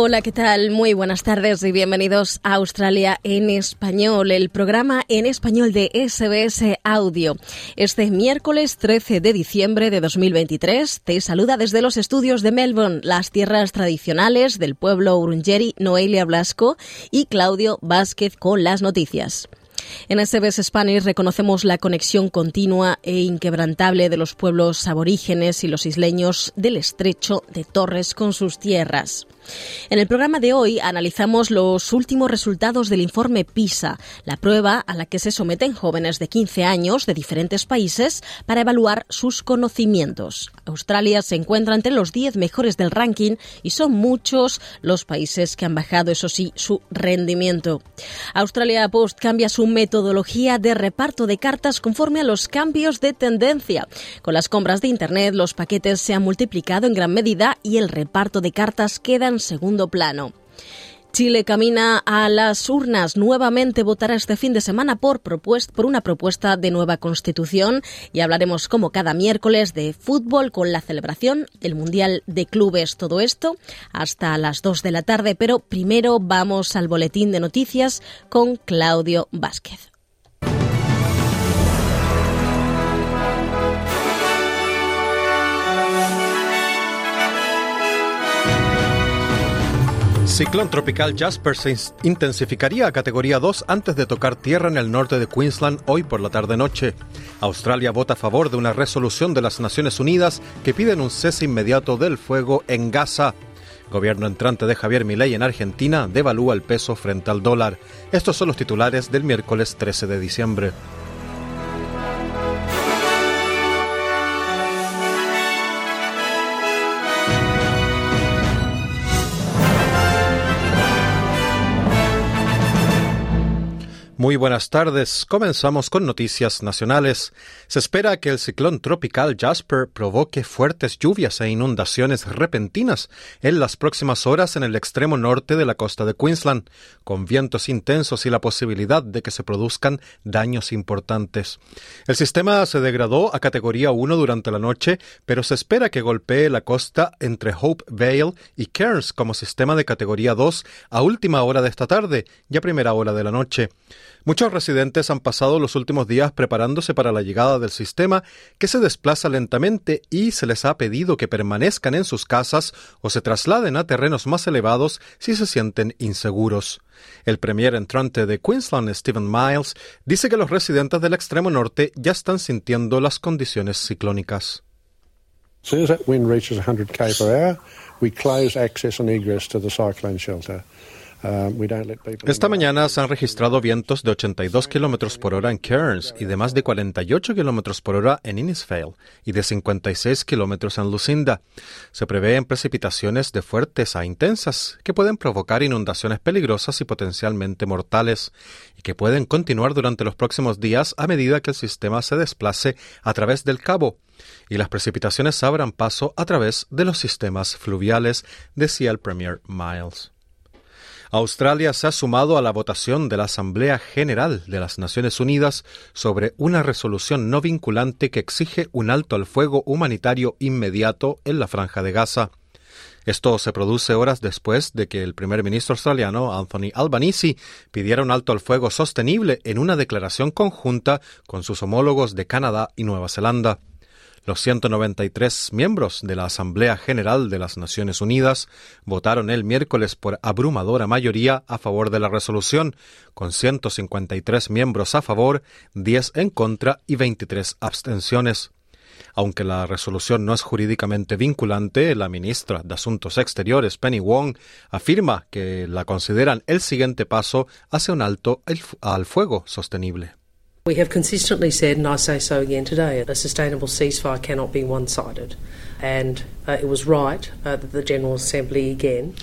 Hola, ¿qué tal? Muy buenas tardes y bienvenidos a Australia en Español, el programa en español de SBS Audio. Este miércoles 13 de diciembre de 2023 te saluda desde los estudios de Melbourne, las tierras tradicionales del pueblo Urungeri, Noelia Blasco y Claudio Vázquez con las noticias. En SBS Spanish reconocemos la conexión continua e inquebrantable de los pueblos aborígenes y los isleños del estrecho de Torres con sus tierras. En el programa de hoy analizamos los últimos resultados del informe PISA, la prueba a la que se someten jóvenes de 15 años de diferentes países para evaluar sus conocimientos. Australia se encuentra entre los 10 mejores del ranking y son muchos los países que han bajado, eso sí, su rendimiento. Australia Post cambia su metodología de reparto de cartas conforme a los cambios de tendencia. Con las compras de Internet, los paquetes se han multiplicado en gran medida y el reparto de cartas queda en segundo plano. Chile camina a las urnas. Nuevamente votará este fin de semana por, por, una propuesta de nueva constitución y hablaremos como cada miércoles de fútbol con la celebración del Mundial de Clubes. Todo esto hasta las 2 de la tarde, pero primero vamos al boletín de noticias con Claudio Vázquez. Ciclón tropical Jasper se intensificaría a categoría 2 antes de tocar tierra en el norte de Queensland hoy por la tarde-noche. Australia vota a favor de una resolución de las Naciones Unidas que piden un cese inmediato del fuego en Gaza. Gobierno entrante de Javier Milei en Argentina devalúa el peso frente al dólar. Estos son los titulares del miércoles 13 de diciembre. Muy buenas tardes. Comenzamos con noticias nacionales. Se espera que el ciclón tropical Jasper provoque fuertes lluvias e inundaciones repentinas en las próximas horas en el extremo norte de la costa de Queensland, con vientos intensos y la posibilidad de que se produzcan daños importantes. El sistema se degradó a categoría 1 durante la noche, pero se espera que golpee la costa entre Hope Vale y Cairns como sistema de categoría 2 a última hora de esta tarde y a primera hora de la noche. Muchos residentes han pasado los últimos días preparándose para la llegada del sistema que se desplaza lentamente y se les ha pedido que permanezcan en sus casas o se trasladen a terrenos más elevados si se sienten inseguros. El premier entrante de Queensland, Stephen Miles, dice que los residentes del extremo norte ya están sintiendo las condiciones ciclónicas. Um, Esta mañana se han registrado vientos de 82 kilómetros por hora en Cairns y de más de 48 kilómetros por hora en Innisfail y de 56 kilómetros en Lucinda. Se prevén precipitaciones de fuertes a intensas que pueden provocar inundaciones peligrosas y potencialmente mortales y que pueden continuar durante los próximos días a medida que el sistema se desplace a través del cabo y las precipitaciones abran paso a través de los sistemas fluviales, decía el Premier Miles. Australia se ha sumado a la votación de la Asamblea General de las Naciones Unidas sobre una resolución no vinculante que exige un alto al fuego humanitario inmediato en la franja de Gaza. Esto se produce horas después de que el primer ministro australiano Anthony Albanese pidiera un alto al fuego sostenible en una declaración conjunta con sus homólogos de Canadá y Nueva Zelanda. Los 193 miembros de la Asamblea General de las Naciones Unidas votaron el miércoles por abrumadora mayoría a favor de la resolución, con 153 miembros a favor, 10 en contra y 23 abstenciones. Aunque la resolución no es jurídicamente vinculante, la ministra de Asuntos Exteriores, Penny Wong, afirma que la consideran el siguiente paso hacia un alto al fuego sostenible. We have consistently said, and I say so again today, a sustainable ceasefire cannot be one-sided. And uh, it was right uh, that the General Assembly again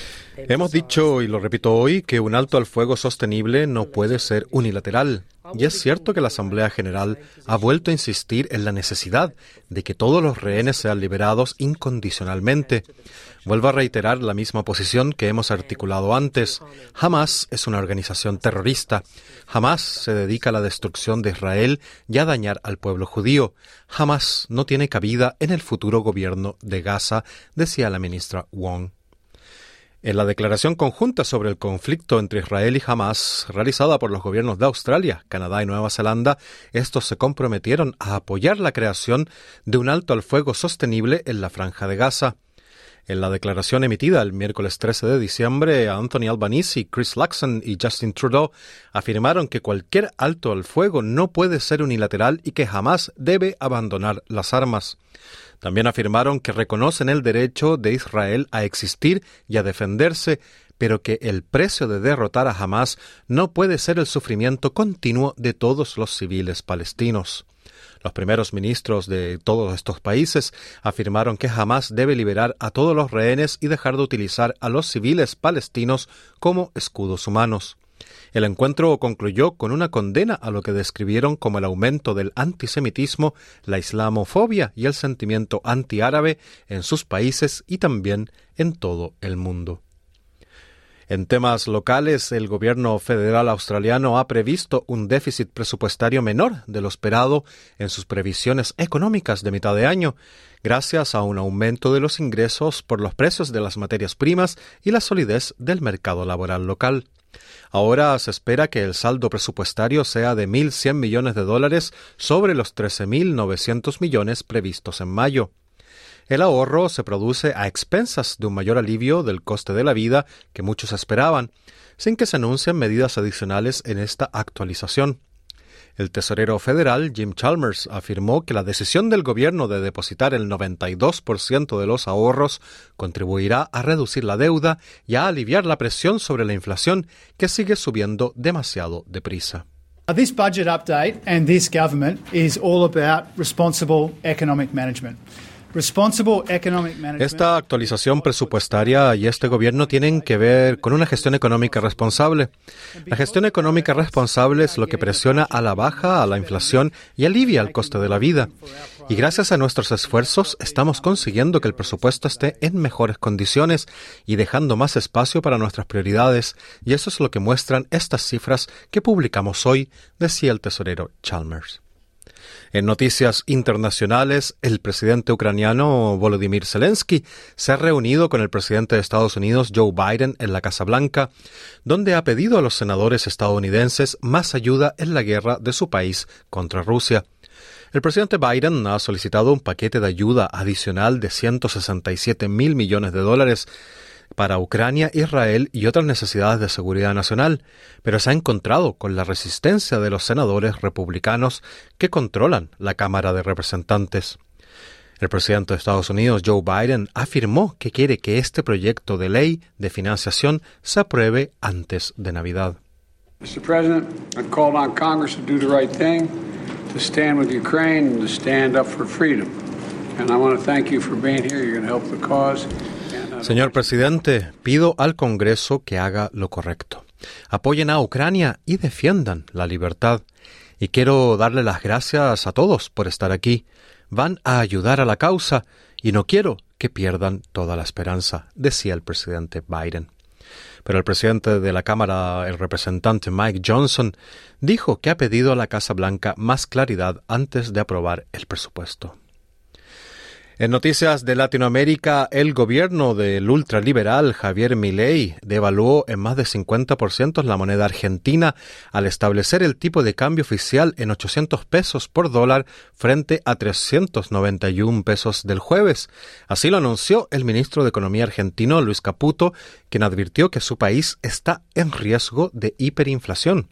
Hemos dicho, y lo repito hoy, que un alto al fuego sostenible no puede ser unilateral. Y es cierto que la Asamblea General ha vuelto a insistir en la necesidad de que todos los rehenes sean liberados incondicionalmente. Vuelvo a reiterar la misma posición que hemos articulado antes. Hamas es una organización terrorista. Hamas se dedica a la destrucción de Israel y a dañar al pueblo judío. Hamas no tiene cabida en el futuro gobierno de Gaza, decía la ministra Wong. En la declaración conjunta sobre el conflicto entre Israel y Hamas, realizada por los gobiernos de Australia, Canadá y Nueva Zelanda, estos se comprometieron a apoyar la creación de un alto al fuego sostenible en la franja de Gaza. En la declaración emitida el miércoles 13 de diciembre, Anthony Albanese, Chris Luxon y Justin Trudeau afirmaron que cualquier alto al fuego no puede ser unilateral y que jamás debe abandonar las armas. También afirmaron que reconocen el derecho de Israel a existir y a defenderse, pero que el precio de derrotar a Hamas no puede ser el sufrimiento continuo de todos los civiles palestinos. Los primeros ministros de todos estos países afirmaron que Hamas debe liberar a todos los rehenes y dejar de utilizar a los civiles palestinos como escudos humanos. El encuentro concluyó con una condena a lo que describieron como el aumento del antisemitismo, la islamofobia y el sentimiento antiárabe en sus países y también en todo el mundo. En temas locales, el gobierno federal australiano ha previsto un déficit presupuestario menor de lo esperado en sus previsiones económicas de mitad de año, gracias a un aumento de los ingresos por los precios de las materias primas y la solidez del mercado laboral local. Ahora se espera que el saldo presupuestario sea de 1.100 millones de dólares sobre los 13.900 millones previstos en mayo. El ahorro se produce a expensas de un mayor alivio del coste de la vida que muchos esperaban, sin que se anuncien medidas adicionales en esta actualización. El tesorero federal Jim Chalmers afirmó que la decisión del gobierno de depositar el 92% de los ahorros contribuirá a reducir la deuda y a aliviar la presión sobre la inflación que sigue subiendo demasiado deprisa. This budget update and this government is all about responsible economic management. Esta actualización presupuestaria y este gobierno tienen que ver con una gestión económica responsable. La gestión económica responsable es lo que presiona a la baja a la inflación y alivia el coste de la vida. Y gracias a nuestros esfuerzos estamos consiguiendo que el presupuesto esté en mejores condiciones y dejando más espacio para nuestras prioridades. Y eso es lo que muestran estas cifras que publicamos hoy, decía el tesorero Chalmers. En noticias internacionales, el presidente ucraniano Volodymyr Zelensky se ha reunido con el presidente de Estados Unidos Joe Biden en la Casa Blanca, donde ha pedido a los senadores estadounidenses más ayuda en la guerra de su país contra Rusia. El presidente Biden ha solicitado un paquete de ayuda adicional de 167 mil millones de dólares para Ucrania, Israel y otras necesidades de seguridad nacional, pero se ha encontrado con la resistencia de los senadores republicanos que controlan la Cámara de Representantes. El presidente de Estados Unidos, Joe Biden, afirmó que quiere que este proyecto de ley de financiación se apruebe antes de Navidad. Mr. President, I've called on Congress to do the right thing, to stand with Ukraine and to stand up for freedom. And I want to thank you for being here. You're going to help the cause. Señor presidente, pido al Congreso que haga lo correcto. Apoyen a Ucrania y defiendan la libertad. Y quiero darle las gracias a todos por estar aquí. Van a ayudar a la causa y no quiero que pierdan toda la esperanza, decía el presidente Biden. Pero el presidente de la Cámara, el representante Mike Johnson, dijo que ha pedido a la Casa Blanca más claridad antes de aprobar el presupuesto. En noticias de Latinoamérica, el gobierno del ultraliberal Javier Milei devaluó en más de 50% la moneda argentina al establecer el tipo de cambio oficial en 800 pesos por dólar frente a 391 pesos del jueves. Así lo anunció el ministro de Economía argentino Luis Caputo, quien advirtió que su país está en riesgo de hiperinflación.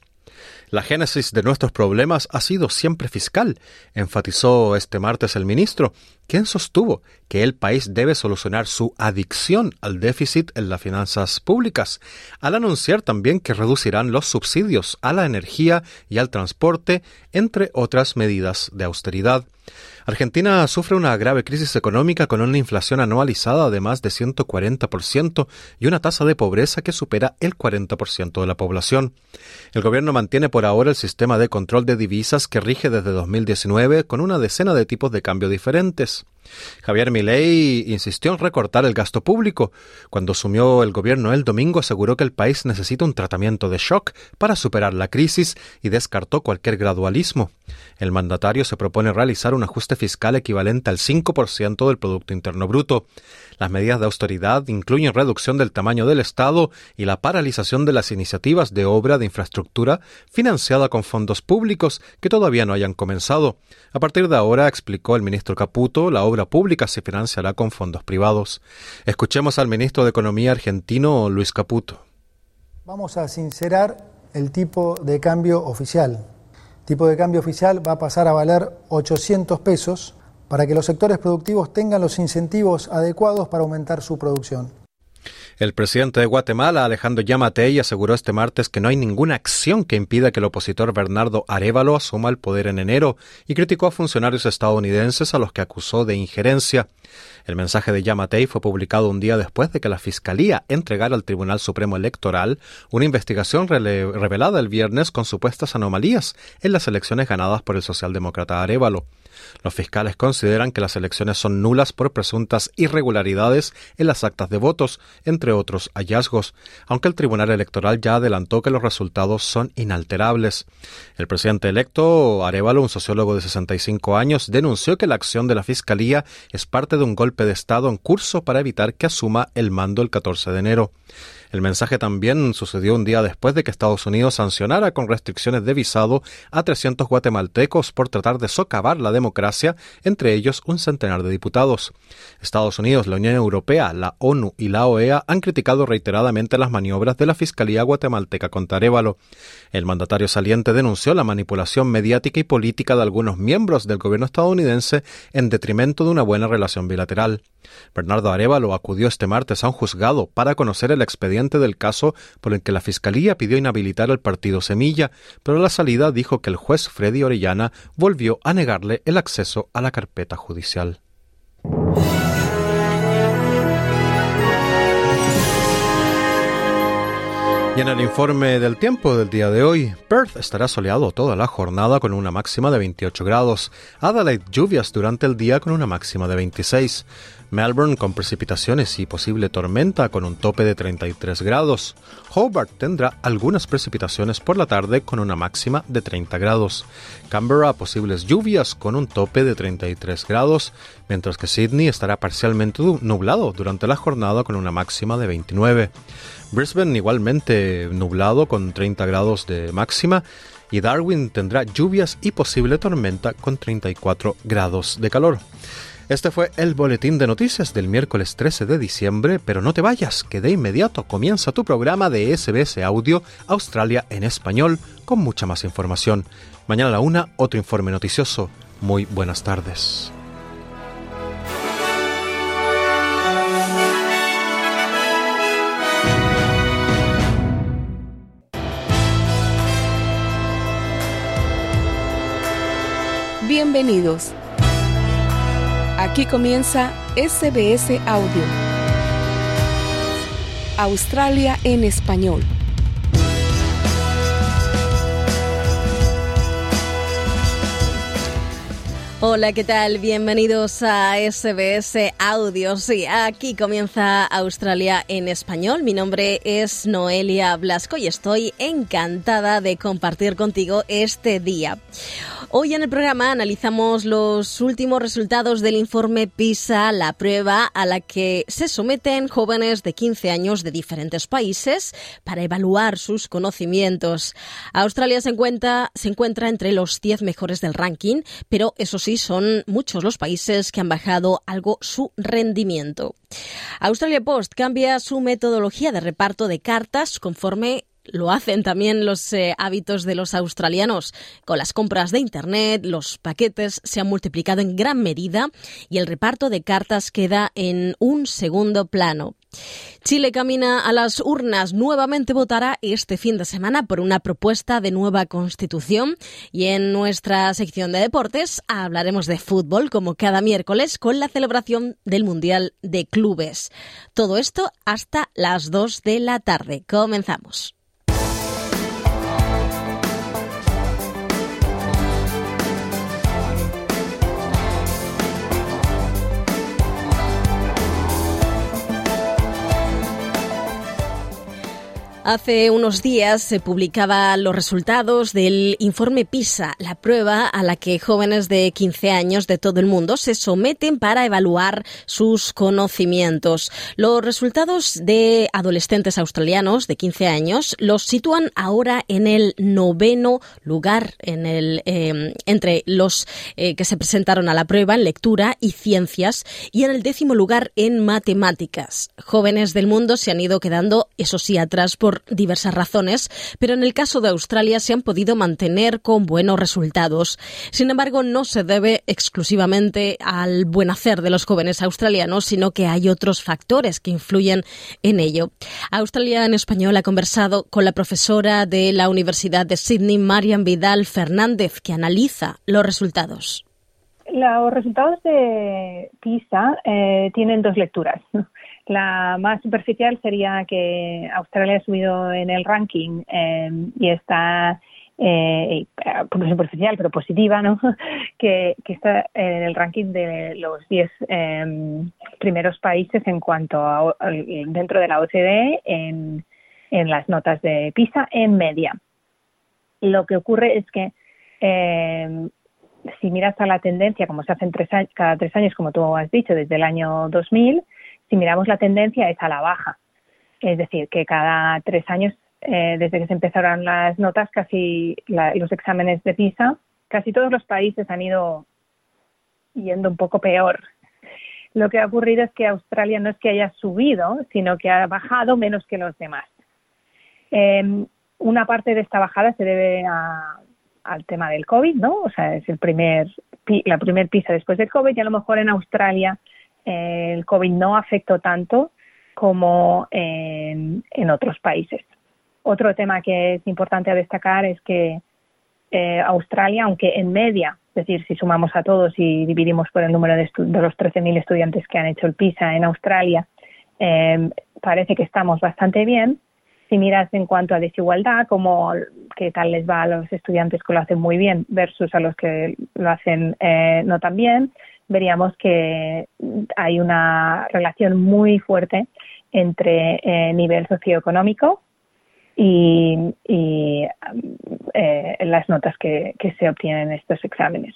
La génesis de nuestros problemas ha sido siempre fiscal, enfatizó este martes el ministro, quien sostuvo que el país debe solucionar su adicción al déficit en las finanzas públicas, al anunciar también que reducirán los subsidios a la energía y al transporte, entre otras medidas de austeridad. Argentina sufre una grave crisis económica con una inflación anualizada de más de 140% y una tasa de pobreza que supera el 40% de la población. El gobierno mantiene por ahora el sistema de control de divisas que rige desde 2019 con una decena de tipos de cambio diferentes. Javier Milei insistió en recortar el gasto público. Cuando asumió el gobierno el domingo aseguró que el país necesita un tratamiento de shock para superar la crisis y descartó cualquier gradualismo. El mandatario se propone realizar un ajuste fiscal equivalente al 5% del Producto Interno Bruto. Las medidas de austeridad incluyen reducción del tamaño del Estado y la paralización de las iniciativas de obra de infraestructura financiada con fondos públicos que todavía no hayan comenzado. A partir de ahora, explicó el ministro Caputo, la obra pública se financiará con fondos privados. Escuchemos al ministro de Economía argentino, Luis Caputo. Vamos a sincerar el tipo de cambio oficial. El tipo de cambio oficial va a pasar a valer 800 pesos para que los sectores productivos tengan los incentivos adecuados para aumentar su producción. El presidente de Guatemala, Alejandro Yamatei, aseguró este martes que no hay ninguna acción que impida que el opositor Bernardo Arevalo asuma el poder en enero y criticó a funcionarios estadounidenses a los que acusó de injerencia. El mensaje de Yamatei fue publicado un día después de que la Fiscalía entregara al Tribunal Supremo Electoral una investigación revelada el viernes con supuestas anomalías en las elecciones ganadas por el socialdemócrata Arevalo. Los fiscales consideran que las elecciones son nulas por presuntas irregularidades en las actas de votos, entre otros hallazgos, aunque el Tribunal Electoral ya adelantó que los resultados son inalterables. El presidente electo, Arevalo, un sociólogo de 65 años, denunció que la acción de la Fiscalía es parte de un golpe de Estado en curso para evitar que asuma el mando el 14 de enero. El mensaje también sucedió un día después de que Estados Unidos sancionara con restricciones de visado a 300 guatemaltecos por tratar de socavar la democracia, entre ellos un centenar de diputados. Estados Unidos, la Unión Europea, la ONU y la OEA han criticado reiteradamente las maniobras de la Fiscalía guatemalteca contra Arevalo. El mandatario saliente denunció la manipulación mediática y política de algunos miembros del gobierno estadounidense en detrimento de una buena relación bilateral. Bernardo Arevalo acudió este martes a un juzgado para conocer el expediente del caso por el que la Fiscalía pidió inhabilitar al partido Semilla, pero a la salida dijo que el juez Freddy Orellana volvió a negarle el acceso a la carpeta judicial. Y en el informe del tiempo del día de hoy, Perth estará soleado toda la jornada con una máxima de 28 grados, Adelaide lluvias durante el día con una máxima de 26, Melbourne con precipitaciones y posible tormenta con un tope de 33 grados, Hobart tendrá algunas precipitaciones por la tarde con una máxima de 30 grados, Canberra posibles lluvias con un tope de 33 grados, mientras que Sydney estará parcialmente nublado durante la jornada con una máxima de 29. Brisbane igualmente nublado con 30 grados de máxima y Darwin tendrá lluvias y posible tormenta con 34 grados de calor. Este fue el boletín de noticias del miércoles 13 de diciembre, pero no te vayas, que de inmediato comienza tu programa de SBS Audio Australia en español con mucha más información. Mañana a la una, otro informe noticioso. Muy buenas tardes. Bienvenidos. Aquí comienza SBS Audio. Australia en español. Hola, ¿qué tal? Bienvenidos a SBS Audio. Sí, aquí comienza Australia en español. Mi nombre es Noelia Blasco y estoy encantada de compartir contigo este día. Hoy en el programa analizamos los últimos resultados del informe PISA, la prueba a la que se someten jóvenes de 15 años de diferentes países para evaluar sus conocimientos. Australia se encuentra, se encuentra entre los 10 mejores del ranking, pero eso sí, son muchos los países que han bajado algo su rendimiento. Australia Post cambia su metodología de reparto de cartas conforme lo hacen también los eh, hábitos de los australianos. Con las compras de Internet, los paquetes se han multiplicado en gran medida y el reparto de cartas queda en un segundo plano. Chile camina a las urnas. Nuevamente votará este fin de semana por una propuesta de nueva constitución. Y en nuestra sección de deportes hablaremos de fútbol, como cada miércoles, con la celebración del Mundial de Clubes. Todo esto hasta las 2 de la tarde. Comenzamos. Hace unos días se publicaban los resultados del informe PISA, la prueba a la que jóvenes de 15 años de todo el mundo se someten para evaluar sus conocimientos. Los resultados de adolescentes australianos de 15 años los sitúan ahora en el noveno lugar em, entre los eh, que se presentaron a la prueba en lectura y ciencias y en el décimo lugar en matemáticas. Jóvenes del mundo se han ido quedando, eso sí, atrás por diversas razones, pero en el caso de Australia se han podido mantener con buenos resultados. Sin embargo, no se debe exclusivamente al buen hacer de los jóvenes australianos, sino que hay otros factores que influyen en ello. Australia en español ha conversado con la profesora de la Universidad de Sydney, Marian Vidal Fernández, que analiza los resultados. Los resultados de PISA eh, tienen dos lecturas. La más superficial sería que Australia ha subido en el ranking em, y está, eh, no superficial, pero positiva, ¿no? que, está en el ranking de los 10 em, primeros países en cuanto a, dentro de la OCDE en, en las notas de PISA en media. Lo que ocurre es que em, si miras a la tendencia, como se hace tres cada tres años, como tú has dicho, desde el año 2000, si miramos la tendencia es a la baja. Es decir, que cada tres años, eh, desde que se empezaron las notas, casi los exámenes de PISA, casi todos los países han ido yendo un poco peor. Lo que ha ocurrido es que Australia no es que haya subido, sino que ha bajado menos que los demás. Em, una parte de esta bajada se debe al tema del COVID, ¿no? O sea, es el primer, la primer PISA después del COVID y a lo mejor en Australia el COVID no afectó tanto como en, otros países. Otro tema que es importante destacar es que eh, Australia, aunque en media, es decir, si sumamos a todos y dividimos por el número de, los 13.000 estudiantes que han hecho el PISA en Australia, eh, parece que estamos bastante bien. Si miras en cuanto a desigualdad, como qué tal les va a los estudiantes que lo hacen muy bien versus a los que lo hacen eh, no tan bien, veríamos que hay una relación muy fuerte entre eh, nivel socioeconómico y, eh, las notas que, se obtienen en estos exámenes.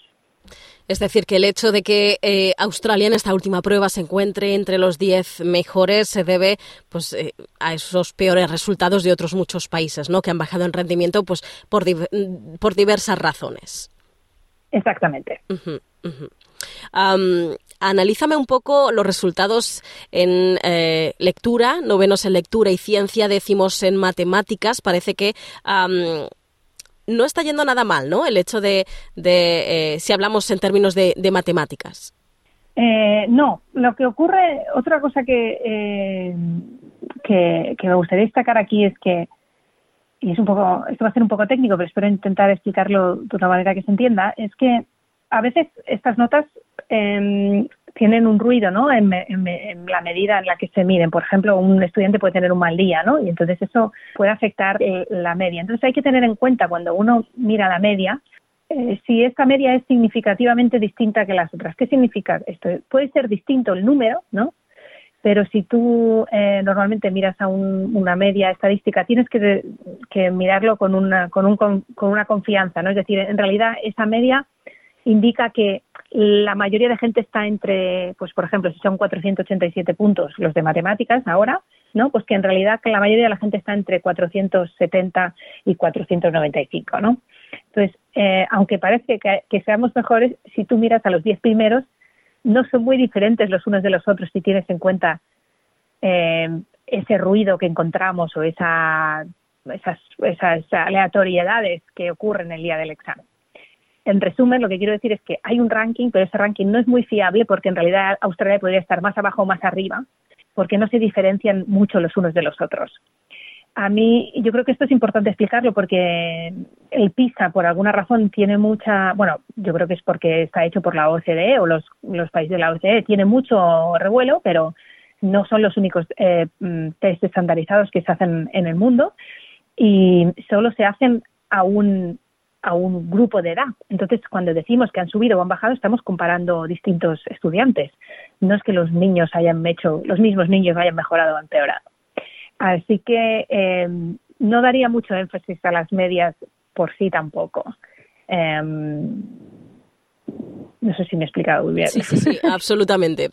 Es decir, que el hecho de que eh, Australia en esta última prueba se encuentre entre los 10 mejores se debe pues, a esos peores resultados de otros muchos países, ¿no? Que han bajado en rendimiento pues, por, por diversas razones. Exactamente analízame un poco los resultados en eh, lectura, novenos en lectura y ciencia, décimos en matemáticas. Parece que no está yendo nada mal, ¿no? El hecho de, eh, si hablamos en términos de, matemáticas. Eh, no, lo que ocurre, otra cosa que, que, que, me gustaría destacar aquí es que, y es un poco, esto va a ser un poco técnico, pero espero intentar explicarlo de una manera que se entienda, es que a veces estas notas eh, tienen un ruido, ¿no? En, la medida en la que se miden. Por ejemplo, un estudiante puede tener un mal día, ¿no? Y entonces eso puede afectar eh, la media. Entonces hay que tener en cuenta cuando uno mira la media, eh, si esta media es significativamente distinta que las otras. ¿Qué significa esto? Puede ser distinto el número, ¿no? Pero si tú eh, normalmente miras a una media estadística, tienes que, que mirarlo con una, con, un, con una confianza, ¿no? Es decir, en realidad esa media indica que la mayoría de gente está entre, pues por ejemplo, si son 487 puntos los de matemáticas ahora, ¿no? Pues que en realidad la mayoría de la gente está entre 470 y 495, ¿no? Entonces, eh, aunque parece que, seamos mejores, si tú miras a los 10 primeros, no son muy diferentes los unos de los otros si tienes en cuenta eh, ese ruido que encontramos o esa esas, esas aleatoriedades que ocurren el día del examen. En resumen, lo que quiero decir es que hay un ranking, pero ese ranking no es muy fiable porque en realidad Australia podría estar más abajo o más arriba, porque no se diferencian mucho los unos de los otros. A mí, yo creo que esto es importante explicarlo porque el PISA, por alguna razón, tiene mucha, bueno, yo creo que es porque está hecho por la OCDE o los, los países de la OCDE, tiene mucho revuelo, pero no son los únicos eh, mm, test estandarizados que se hacen en el mundo y solo se hacen a un, a un grupo de edad. Entonces, cuando decimos que han subido o han bajado, estamos comparando distintos estudiantes. No es que los niños hayan hecho, los mismos niños hayan mejorado o empeorado. Así que eh, no daría mucho énfasis a las medias por sí tampoco. Em, no sé si me he explicado muy bien. Sí, sí, sí, absolutamente.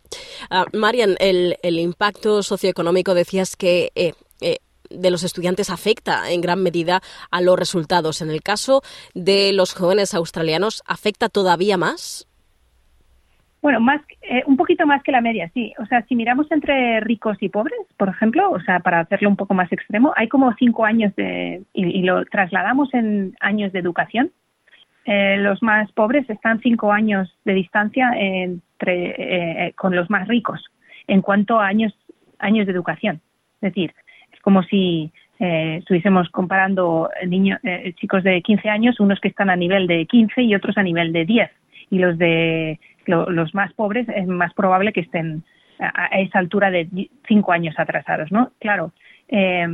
Uh, Marian, el, el, impacto socioeconómico decías que eh, eh, de los estudiantes afecta en gran medida a los resultados. En el caso de los jóvenes australianos, ¿afecta todavía más? Bueno, más, eh, un poquito más que la media, sí. O sea, si miramos entre ricos y pobres, por ejemplo, o sea, para hacerlo un poco más extremo, hay como cinco años de, y, lo trasladamos en años de educación. Eh, los más pobres están cinco años de distancia entre, eh, con los más ricos en cuanto a años, años de educación. Es decir, como si estuviésemos comparando niños, chicos de 15 años, unos que están a nivel de 15 y otros a nivel de 10. Y los de los más pobres es más probable que estén a, esa altura de cinco años atrasados, ¿no? Claro, eh,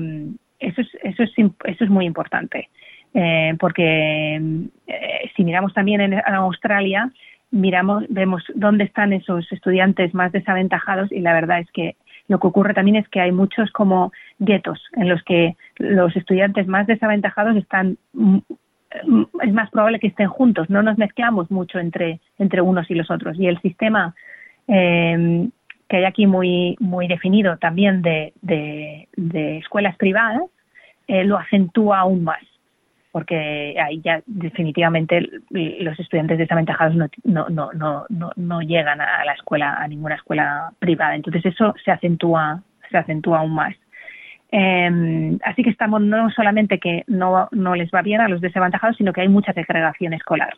eso, es, eso, es, eso es muy importante, eh, porque eh, si miramos también en, Australia, miramos, vemos dónde están esos estudiantes más desaventajados y la verdad es que lo que ocurre también es que hay muchos como guetos en los que los estudiantes más desaventajados están es más probable que estén juntos, no nos mezclamos mucho entre, entre unos y los otros. Y el sistema eh, que hay aquí muy, muy definido también de, de, escuelas privadas eh, lo acentúa aún más, porque ahí ya definitivamente los estudiantes desaventajados no, no, no, no, no llegan a la escuela, a ninguna escuela privada. Entonces eso se acentúa, se acentúa aún más. Eh, así que estamos no solamente que no, no les va bien a los desaventajados, sino que hay mucha segregación escolar.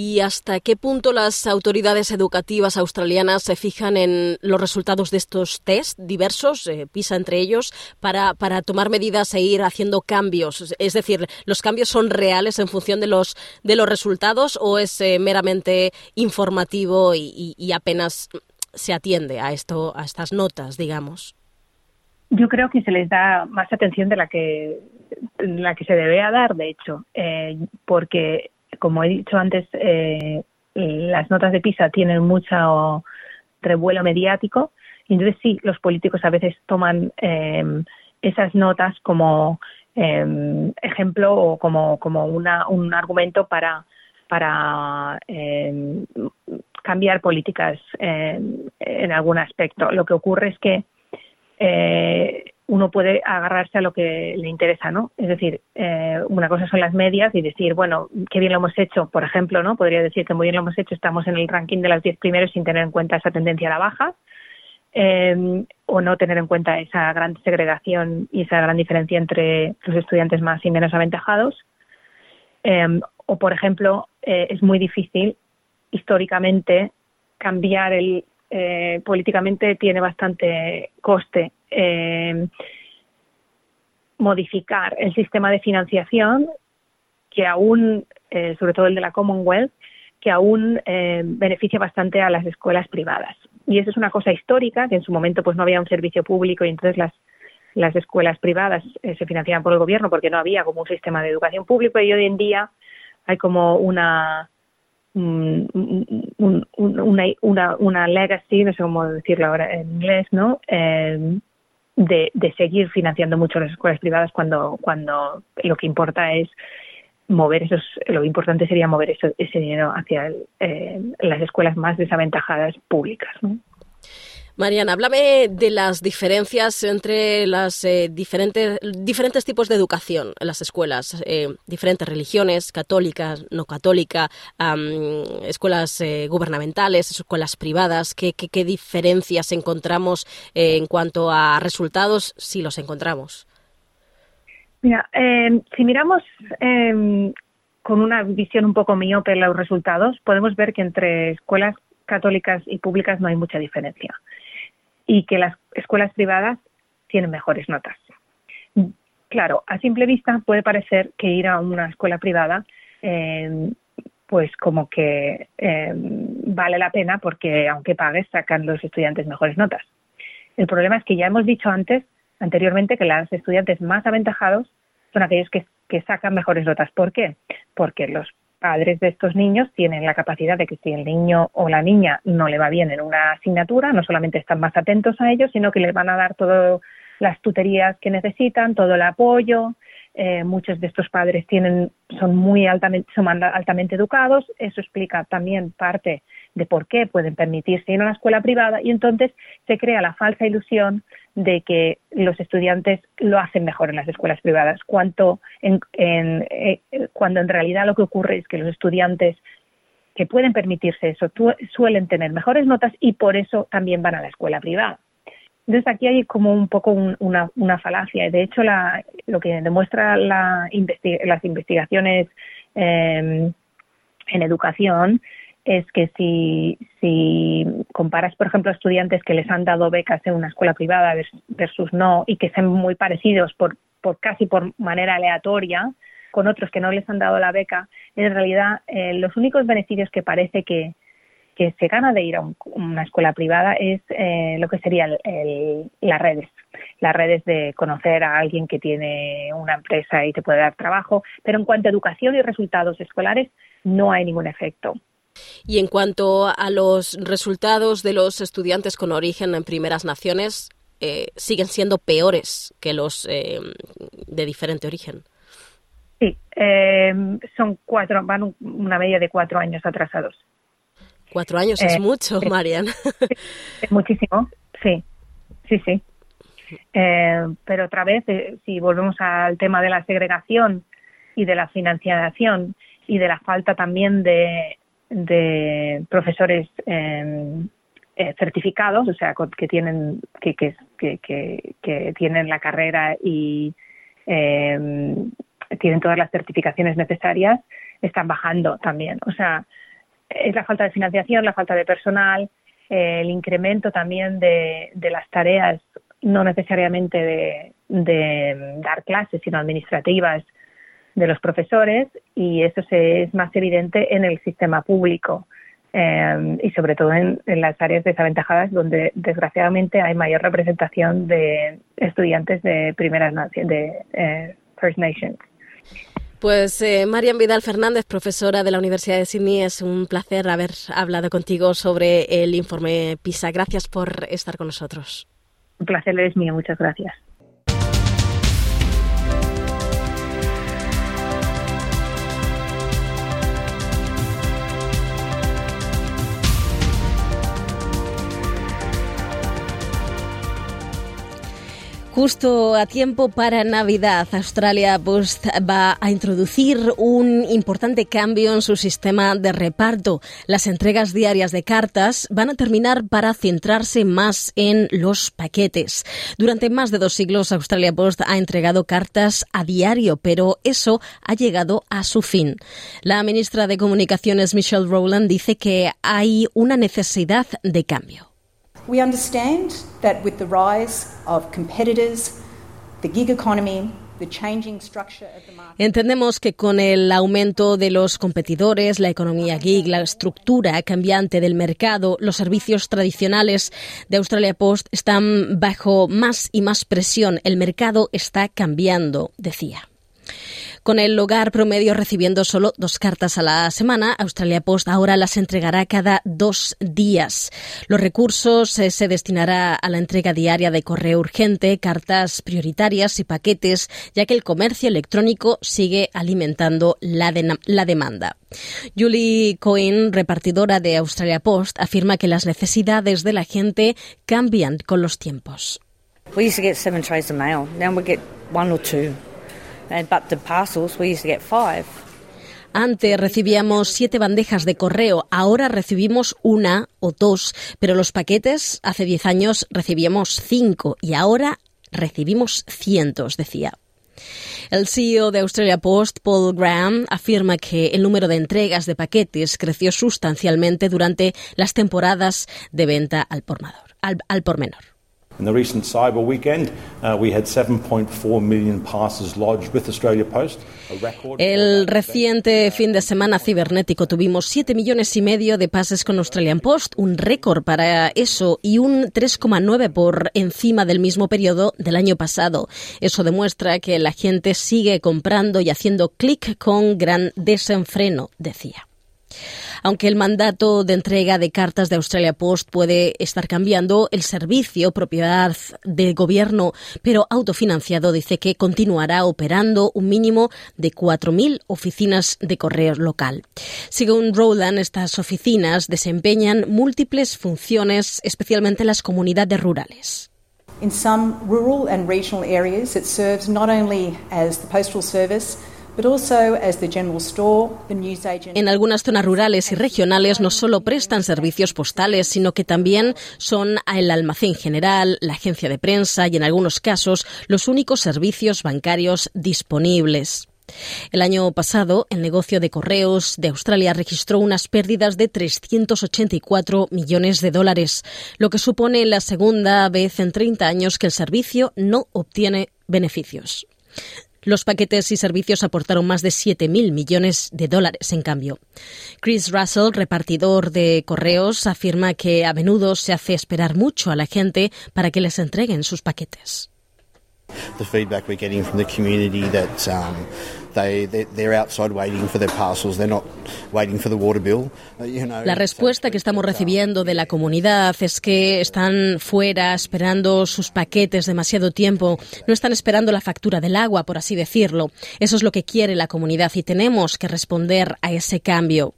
¿Y hasta qué punto las autoridades educativas australianas se fijan en los resultados de estos test diversos, eh, PISA entre ellos, para, para, tomar medidas e ir haciendo cambios? Es decir, ¿los cambios son reales en función de los, de los resultados o es eh, meramente informativo y, apenas se atiende a, esto, a estas notas, digamos? Yo creo que se les da más atención de la que, la que se debe dar, de hecho, eh, porque, como he dicho antes, eh, las notas de PISA tienen mucho revuelo mediático entonces sí, los políticos a veces toman eh, esas notas como ejemplo o como, como una, un argumento para, para cambiar políticas en algún aspecto. Lo que ocurre es que eh, uno puede agarrarse a lo que le interesa, ¿no? Es decir, eh, una cosa son las medias y decir, bueno, qué bien lo hemos hecho, por ejemplo, ¿no? Podría decir que muy bien lo hemos hecho, estamos en el ranking de las 10 primeros sin tener en cuenta esa tendencia a la baja, eh, o no tener en cuenta esa gran segregación y esa gran diferencia entre los estudiantes más y menos aventajados. o, por ejemplo, es muy difícil históricamente cambiar el, eh, políticamente tiene bastante coste eh, modificar el sistema de financiación que aún, eh, sobre todo el de la Commonwealth, que aún beneficia bastante a las escuelas privadas. Y eso es una cosa histórica, que en su momento pues no había un servicio público y entonces las, las escuelas privadas se financiaban por el gobierno porque no había como un sistema de educación público y hoy en día hay como una una, una, una legacy, no sé cómo decirlo ahora en inglés, ¿no? Eh, de, de, seguir financiando mucho las escuelas privadas cuando, cuando lo que importa es mover esos, lo importante sería mover ese dinero hacia eh, las escuelas más desaventajadas públicas, ¿no? Mariana, háblame de las diferencias entre las eh, diferentes, diferentes tipos de educación en las escuelas, eh, diferentes religiones, católicas, no católica, escuelas eh, gubernamentales, escuelas privadas. ¿Qué, qué, diferencias encontramos en cuanto a resultados, si los encontramos? Mira, eh, si miramos eh, con una visión un poco miope los resultados, podemos ver que entre escuelas católicas y públicas no hay mucha diferencia y que las escuelas privadas tienen mejores notas. Claro, a simple vista puede parecer que ir a una escuela privada eh, pues como que eh, vale la pena porque aunque pagues sacan los estudiantes mejores notas. El problema es que ya hemos dicho antes, anteriormente, que los estudiantes más aventajados son aquellos que, que sacan mejores notas. ¿Por qué? Porque los padres de estos niños tienen la capacidad de que si el niño o la niña no le va bien en una asignatura, no solamente están más atentos a ellos, sino que les van a dar todas las tuterías que necesitan, todo el apoyo. Eh, muchos de estos padres tienen, son muy altamente, son altamente educados. Eso explica también parte de por qué pueden permitirse ir a una escuela privada y entonces se crea la falsa ilusión de que los estudiantes lo hacen mejor en las escuelas privadas, cuanto en, eh, cuando en realidad lo que ocurre es que los estudiantes que pueden permitirse eso suelen tener mejores notas y por eso también van a la escuela privada. Entonces aquí hay como un poco una, una, falacia. De hecho, la, lo que demuestra la las investigaciones eh, en educación es que si, si comparas, por ejemplo, estudiantes que les han dado becas en una escuela privada versus no y que sean muy parecidos por, por casi por manera aleatoria con otros que no les han dado la beca, en realidad eh, los únicos beneficios que parece que, que se gana de ir a una escuela privada es eh, lo que serían las redes. Las redes de conocer a alguien que tiene una empresa y te puede dar trabajo, pero en cuanto a educación y resultados escolares no hay ningún efecto. Y en cuanto a los resultados de los estudiantes con origen en primeras naciones, eh, siguen siendo peores que los eh, de diferente origen. Sí, eh, son cuatro, van una media de cuatro años atrasados. Cuatro años es mucho, Marian. Es muchísimo, sí, sí, sí. pero otra vez, si volvemos al tema de la segregación y de la financiación y de la falta también de, de profesores em, eh, certificados, o sea, que tienen que, que, que, que tienen la carrera y eh, tienen todas las certificaciones necesarias, están bajando también. O sea, es la falta de financiación, la falta de personal, eh, el incremento también de, de las tareas, no necesariamente de dar clases, sino administrativas, de los profesores y eso se, es más evidente en el sistema público eh, y sobre todo en, las áreas desaventajadas donde desgraciadamente hay mayor representación de estudiantes de primeras de eh, First Nations. Pues eh, Marian Vidal Fernández, profesora de la Universidad de Sydney, es un placer haber hablado contigo sobre el informe PISA. Gracias por estar con nosotros. Un placer es mío, muchas gracias. Justo a tiempo para Navidad, Australia Post va a introducir un importante cambio en su sistema de reparto. Las entregas diarias de cartas van a terminar para centrarse más en los paquetes. Durante más de dos siglos, Australia Post ha entregado cartas a diario, pero eso ha llegado a su fin. La ministra de Comunicaciones, Michelle Rowland, dice que hay una necesidad de cambio. We understand that with the rise of competitors, the gig economy, Entendemos que con el aumento de los competidores, la economía gig, la estructura cambiante del mercado, los servicios tradicionales de Australia Post están bajo más y más presión. El mercado está cambiando, decía. Con el hogar promedio recibiendo solo dos cartas a la semana, Australia Post ahora las entregará cada dos días. Los recursos eh, se destinará a la entrega diaria de correo urgente, cartas prioritarias y paquetes, ya que el comercio electrónico sigue alimentando la, la demanda. Julie Cohen, repartidora de Australia Post, afirma que las necesidades de la gente cambian con los tiempos. Antes recibíamos siete bandejas de correo, ahora recibimos una o dos, pero los paquetes hace diez años recibíamos cinco y ahora recibimos cientos, decía. El CEO de Australia Post, Paul Graham, afirma que el número de entregas de paquetes creció sustancialmente durante las temporadas de venta al por, menor. In the recent cyber weekend, uh, we had 7.4 million parcels lodged with Australia Post. El reciente fin de semana cibernético tuvimos 7 millones y medio de pases con Australian Post, un récord para eso y un 3,9 por encima del mismo periodo del año pasado. Eso demuestra que la gente sigue comprando y haciendo clic con gran desenfreno, decía. Aunque el mandato de entrega de cartas de Australia Post puede estar cambiando, el servicio, propiedad del gobierno, pero autofinanciado, dice que continuará operando un mínimo de 4.000 oficinas de correo local. Según Rowland, estas oficinas desempeñan múltiples funciones, especialmente en las comunidades rurales. In some rural and regional areas, it serves not only as the postal service en algunas zonas rurales y regionales no solo prestan servicios postales, sino que también son el almacén general, la agencia de prensa y en algunos casos los únicos servicios bancarios disponibles. El año pasado, el negocio de correos de Australia registró unas pérdidas de 384 millones de dólares, lo que supone la segunda vez en 30 años que el servicio no obtiene beneficios. Los paquetes y servicios aportaron más de 7.000 millones de dólares, en cambio. Chris Russell, repartidor de correos, afirma que a menudo se hace esperar mucho a la gente para que les entreguen sus paquetes. La respuesta que estamos recibiendo de la comunidad es que están fuera esperando sus paquetes demasiado tiempo, no están esperando la factura del agua, por así decirlo. Eso es lo que quiere la comunidad y tenemos que responder a ese cambio.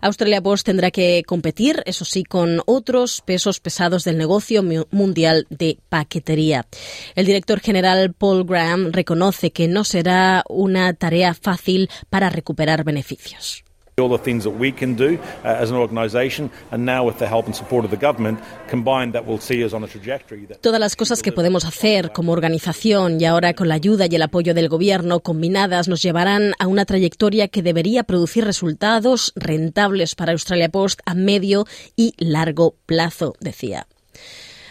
Australia Post tendrá que competir, eso sí, con otros pesos pesados del negocio mundial de paquetería. El director general Paul Graham reconoce que no será una tarea fácil para recuperar beneficios. All the things that we can do uh, as an and now with the help and support of the government, combined that will see us on a trajectory. That Todas las cosas que podemos hacer como organización y ahora con la ayuda y el apoyo del gobierno combinadas nos llevarán a una trayectoria que debería producir resultados rentables para Australia Post a medio y largo plazo, decía.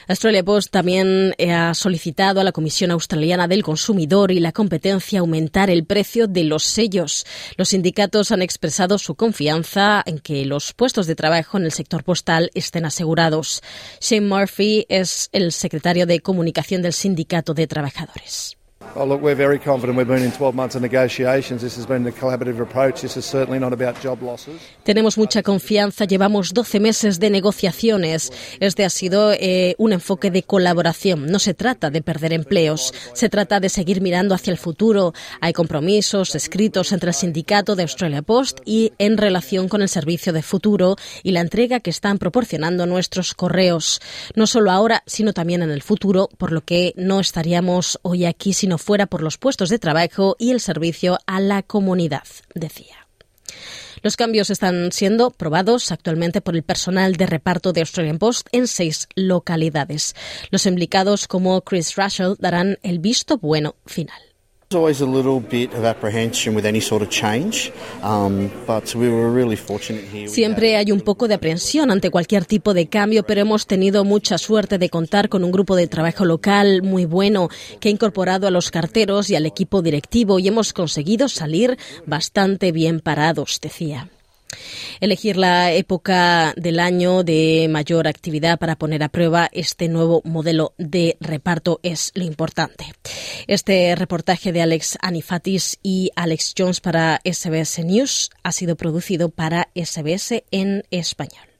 Australia Post también eh, ha solicitado a la Comisión Australiana del Consumidor y la Competencia aumentar el precio de los sellos. Los sindicatos han expresado su confianza en que los puestos de trabajo en el sector postal estén asegurados. Shane Murphy es el secretario de comunicación del Sindicato de Trabajadores. Oh, look, we're very confident. We've been in 12 months of negotiations. This has been a collaborative approach. This is certainly not about job losses. Tenemos mucha confianza. Llevamos 12 meses de negociaciones. Este ha sido eh, un enfoque de colaboración. No se trata de perder empleos. Se trata de seguir mirando hacia el futuro. Hay compromisos escritos entre el sindicato de Australia Post y en relación con el servicio de futuro y la entrega que están proporcionando nuestros correos. No solo ahora, sino también en el futuro, por lo que no estaríamos hoy aquí sino fuera por los puestos de trabajo y el servicio a la comunidad, decía. Los cambios están siendo probados actualmente por el personal de reparto de Australian Post en seis localidades. Los implicados, como Chris Russell, darán el visto bueno final. Siempre hay un poco de aprensión ante cualquier tipo de cambio, pero hemos tenido mucha suerte de contar con un grupo de trabajo local muy bueno que ha incorporado a los carteros y al equipo directivo y hemos conseguido salir bastante bien parados, decía. Elegir la época del año de mayor actividad para poner a prueba este nuevo modelo de reparto es lo importante. Este reportaje de Alex Anifatis y Alex Jones para SBS News ha sido producido para SBS en español.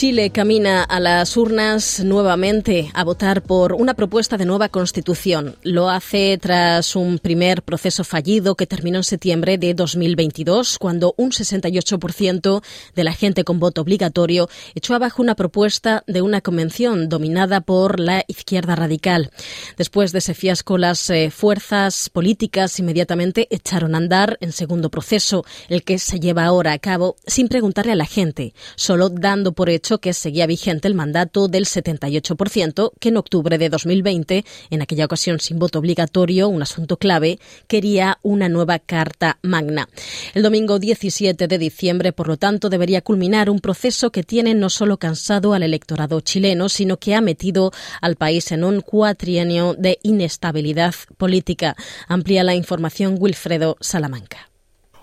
Chile camina a las urnas nuevamente a votar por una propuesta de nueva constitución. Lo hace tras un primer proceso fallido que terminó en septiembre de 2022, cuando un 68% de la gente con voto obligatorio echó abajo una propuesta de una convención dominada por la izquierda radical. Después de ese fiasco, las eh, fuerzas políticas inmediatamente echaron a andar en segundo proceso, el que se lleva ahora a cabo sin preguntarle a la gente, solo dando por hecho que seguía vigente el mandato del 78%, que en octubre de 2020, en aquella ocasión sin voto obligatorio, un asunto clave, quería una nueva Carta Magna. El domingo 17 de diciembre, por lo tanto, debería culminar un proceso que tiene no solo cansado al electorado chileno, sino que ha metido al país en un cuatrienio de inestabilidad política. Amplía la información Wilfredo Salamanca.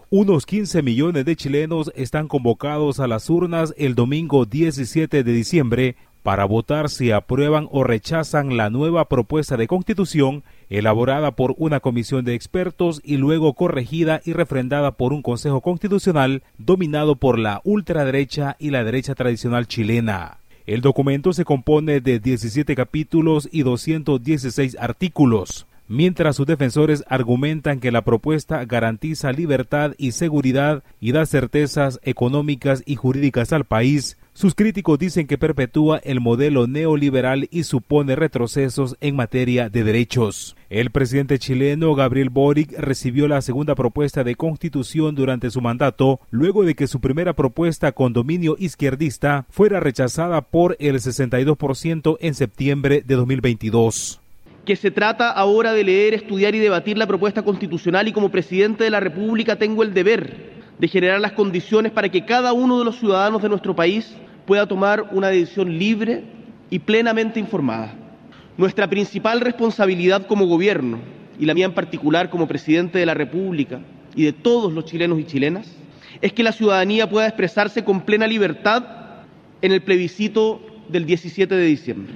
Unos 15 millones de chilenos están convocados a las urnas el domingo 17 de diciembre para votar si aprueban o rechazan la nueva propuesta de constitución elaborada por una comisión de expertos y luego corregida y refrendada por un Consejo Constitucional dominado por la ultraderecha y la derecha tradicional chilena. El documento se compone de 17 capítulos y 216 artículos mientras sus defensores argumentan que la propuesta garantiza libertad y seguridad y da certezas económicas y jurídicas al país, sus críticos dicen que perpetúa el modelo neoliberal y supone retrocesos en materia de derechos. El presidente chileno Gabriel Boric recibió la segunda propuesta de constitución durante su mandato, luego de que su primera propuesta con dominio izquierdista fuera rechazada por el 62% en septiembre de 2022 que se trata ahora de leer, estudiar y debatir la propuesta constitucional y como presidente de la República tengo el deber de generar las condiciones para que cada uno de los ciudadanos de nuestro país pueda tomar una decisión libre y plenamente informada. Nuestra principal responsabilidad como gobierno, y la mía en particular como presidente de la República y de todos los chilenos y chilenas, es que la ciudadanía pueda expresarse con plena libertad en el plebiscito del 17 de diciembre.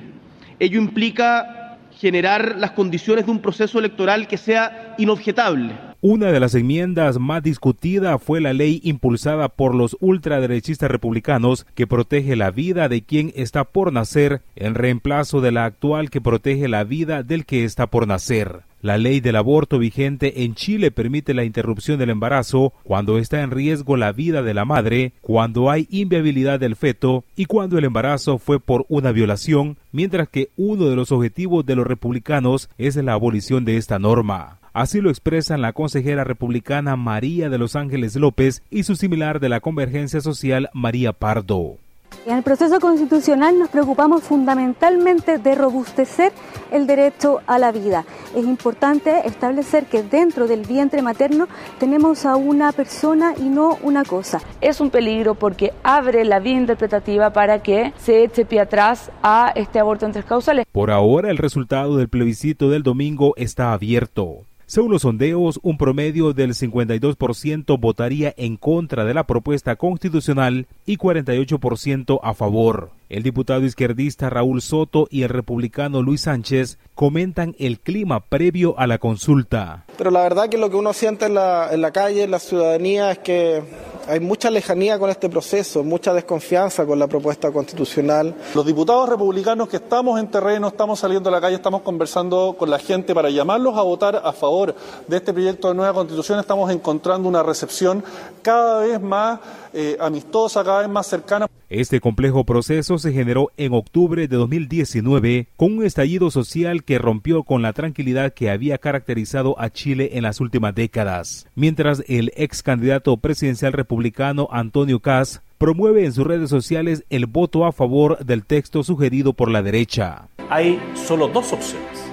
Ello implica generar las condiciones de un proceso electoral que sea inobjetable. Una de las enmiendas más discutidas fue la ley impulsada por los ultraderechistas republicanos que protege la vida de quien está por nacer en reemplazo de la actual que protege la vida del que está por nacer. La ley del aborto vigente en Chile permite la interrupción del embarazo cuando está en riesgo la vida de la madre, cuando hay inviabilidad del feto y cuando el embarazo fue por una violación, mientras que uno de los objetivos de los republicanos es la abolición de esta norma. Así lo expresan la consejera republicana María de los Ángeles López y su similar de la Convergencia Social María Pardo. En el proceso constitucional nos preocupamos fundamentalmente de robustecer el derecho a la vida. Es importante establecer que dentro del vientre materno tenemos a una persona y no una cosa. Es un peligro porque abre la vía interpretativa para que se eche pie atrás a este aborto en tres causales. Por ahora el resultado del plebiscito del domingo está abierto. Según los sondeos, un promedio del 52% votaría en contra de la propuesta constitucional y 48% a favor. El diputado izquierdista Raúl Soto y el republicano Luis Sánchez comentan el clima previo a la consulta. Pero la verdad que lo que uno siente en la, en la calle, en la ciudadanía, es que hay mucha lejanía con este proceso, mucha desconfianza con la propuesta constitucional. Los diputados republicanos que estamos en terreno, estamos saliendo a la calle, estamos conversando con la gente para llamarlos a votar a favor de este proyecto de nueva constitución, estamos encontrando una recepción cada vez más eh, amistosa, cada vez más cercana. Este complejo proceso se generó en octubre de 2019 con un estallido social que rompió con la tranquilidad que había caracterizado a Chile en las últimas décadas, mientras el ex candidato presidencial republicano Antonio Kass promueve en sus redes sociales el voto a favor del texto sugerido por la derecha. Hay solo dos opciones.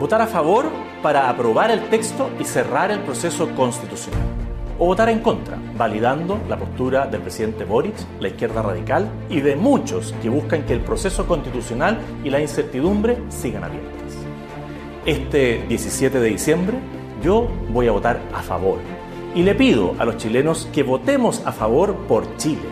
Votar a favor para aprobar el texto y cerrar el proceso constitucional o votar en contra, validando la postura del presidente Boric, la izquierda radical y de muchos que buscan que el proceso constitucional y la incertidumbre sigan abiertas. Este 17 de diciembre yo voy a votar a favor y le pido a los chilenos que votemos a favor por Chile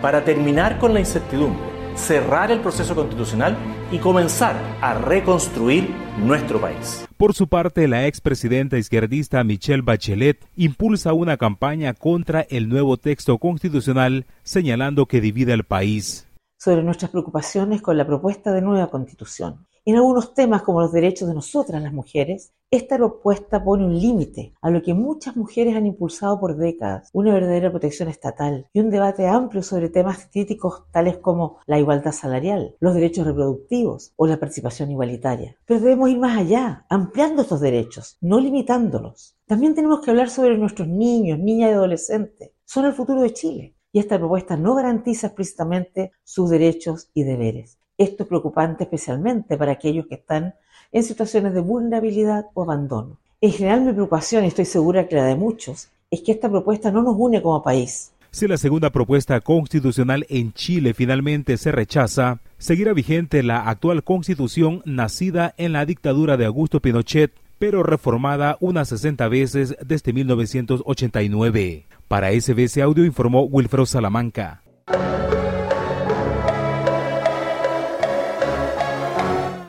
para terminar con la incertidumbre, cerrar el proceso constitucional y comenzar a reconstruir nuestro país. Por su parte, la expresidenta izquierdista Michelle Bachelet impulsa una campaña contra el nuevo texto constitucional, señalando que divide al país. sobre nuestras preocupaciones con la propuesta de nueva constitución. En algunos temas, como los derechos de nosotras las mujeres, esta propuesta pone un límite a lo que muchas mujeres han impulsado por décadas, una verdadera protección estatal y un debate amplio sobre temas críticos tales como la igualdad salarial, los derechos reproductivos o la participación igualitaria. Pero debemos ir más allá, ampliando estos derechos, no limitándolos. También tenemos que hablar sobre nuestros niños, niñas y adolescentes. Son el futuro de Chile y esta propuesta no garantiza explícitamente sus derechos y deberes. Esto es preocupante especialmente para aquellos que están en situaciones de vulnerabilidad o abandono. En general mi preocupación, y estoy segura que la de muchos, es que esta propuesta no nos une como país. Si la segunda propuesta constitucional en Chile finalmente se rechaza, seguirá vigente la actual constitución nacida en la dictadura de Augusto Pinochet, pero reformada unas 60 veces desde 1989. Para SBS Audio informó Wilfredo Salamanca.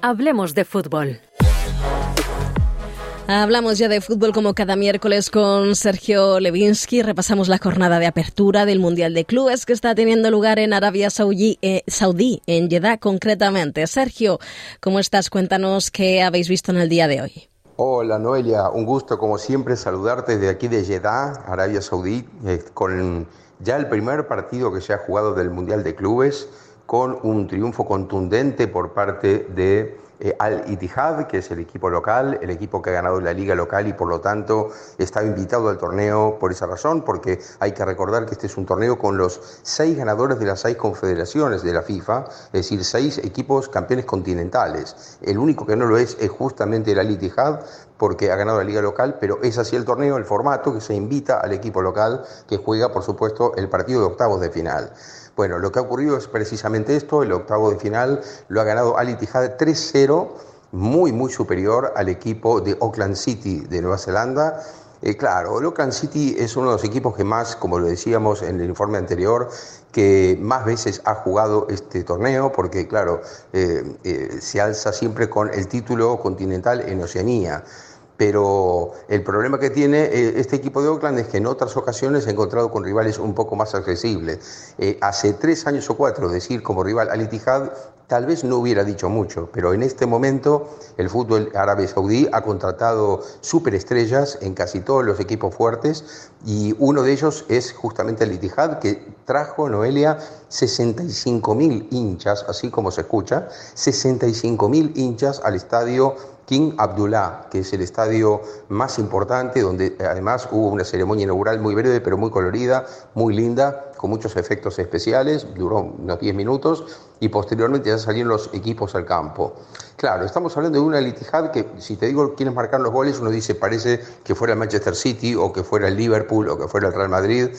Hablemos de fútbol. Hablamos ya de fútbol como cada miércoles con Sergio Levinsky. Repasamos la jornada de apertura del Mundial de Clubes que está teniendo lugar en Arabia Saudí, eh, Saudí en Jeddah concretamente. Sergio, ¿cómo estás? Cuéntanos qué habéis visto en el día de hoy. Hola Noelia, un gusto como siempre saludarte desde aquí de Jeddah, Arabia Saudí, eh, con ya el primer partido que se ha jugado del Mundial de Clubes con un triunfo contundente por parte de eh, Al Ittihad, que es el equipo local, el equipo que ha ganado la liga local y por lo tanto está invitado al torneo por esa razón, porque hay que recordar que este es un torneo con los seis ganadores de las seis confederaciones de la FIFA, es decir, seis equipos campeones continentales. El único que no lo es es justamente el Al Ittihad, porque ha ganado la liga local, pero es así el torneo, el formato que se invita al equipo local que juega, por supuesto, el partido de octavos de final. Bueno, lo que ha ocurrido es precisamente esto, el octavo de final lo ha ganado Ali Tijad 3-0, muy, muy superior al equipo de Auckland City de Nueva Zelanda. Eh, claro, el Auckland City es uno de los equipos que más, como lo decíamos en el informe anterior, que más veces ha jugado este torneo, porque claro, eh, eh, se alza siempre con el título continental en Oceanía pero el problema que tiene eh, este equipo de Oakland es que en otras ocasiones ha encontrado con rivales un poco más accesibles. Eh, hace tres años o cuatro decir como rival al Ittihad tal vez no hubiera dicho mucho, pero en este momento el fútbol árabe saudí ha contratado superestrellas en casi todos los equipos fuertes y uno de ellos es justamente el Ittihad que trajo Noelia 65 mil hinchas, así como se escucha, 65 mil hinchas al estadio King Abdullah, que es el estadio más importante, donde además hubo una ceremonia inaugural muy breve, pero muy colorida, muy linda, con muchos efectos especiales, duró unos 10 minutos y posteriormente ya salieron los equipos al campo. Claro, estamos hablando de una litijad que, si te digo quiénes marcar los goles, uno dice parece que fuera el Manchester City o que fuera el Liverpool o que fuera el Real Madrid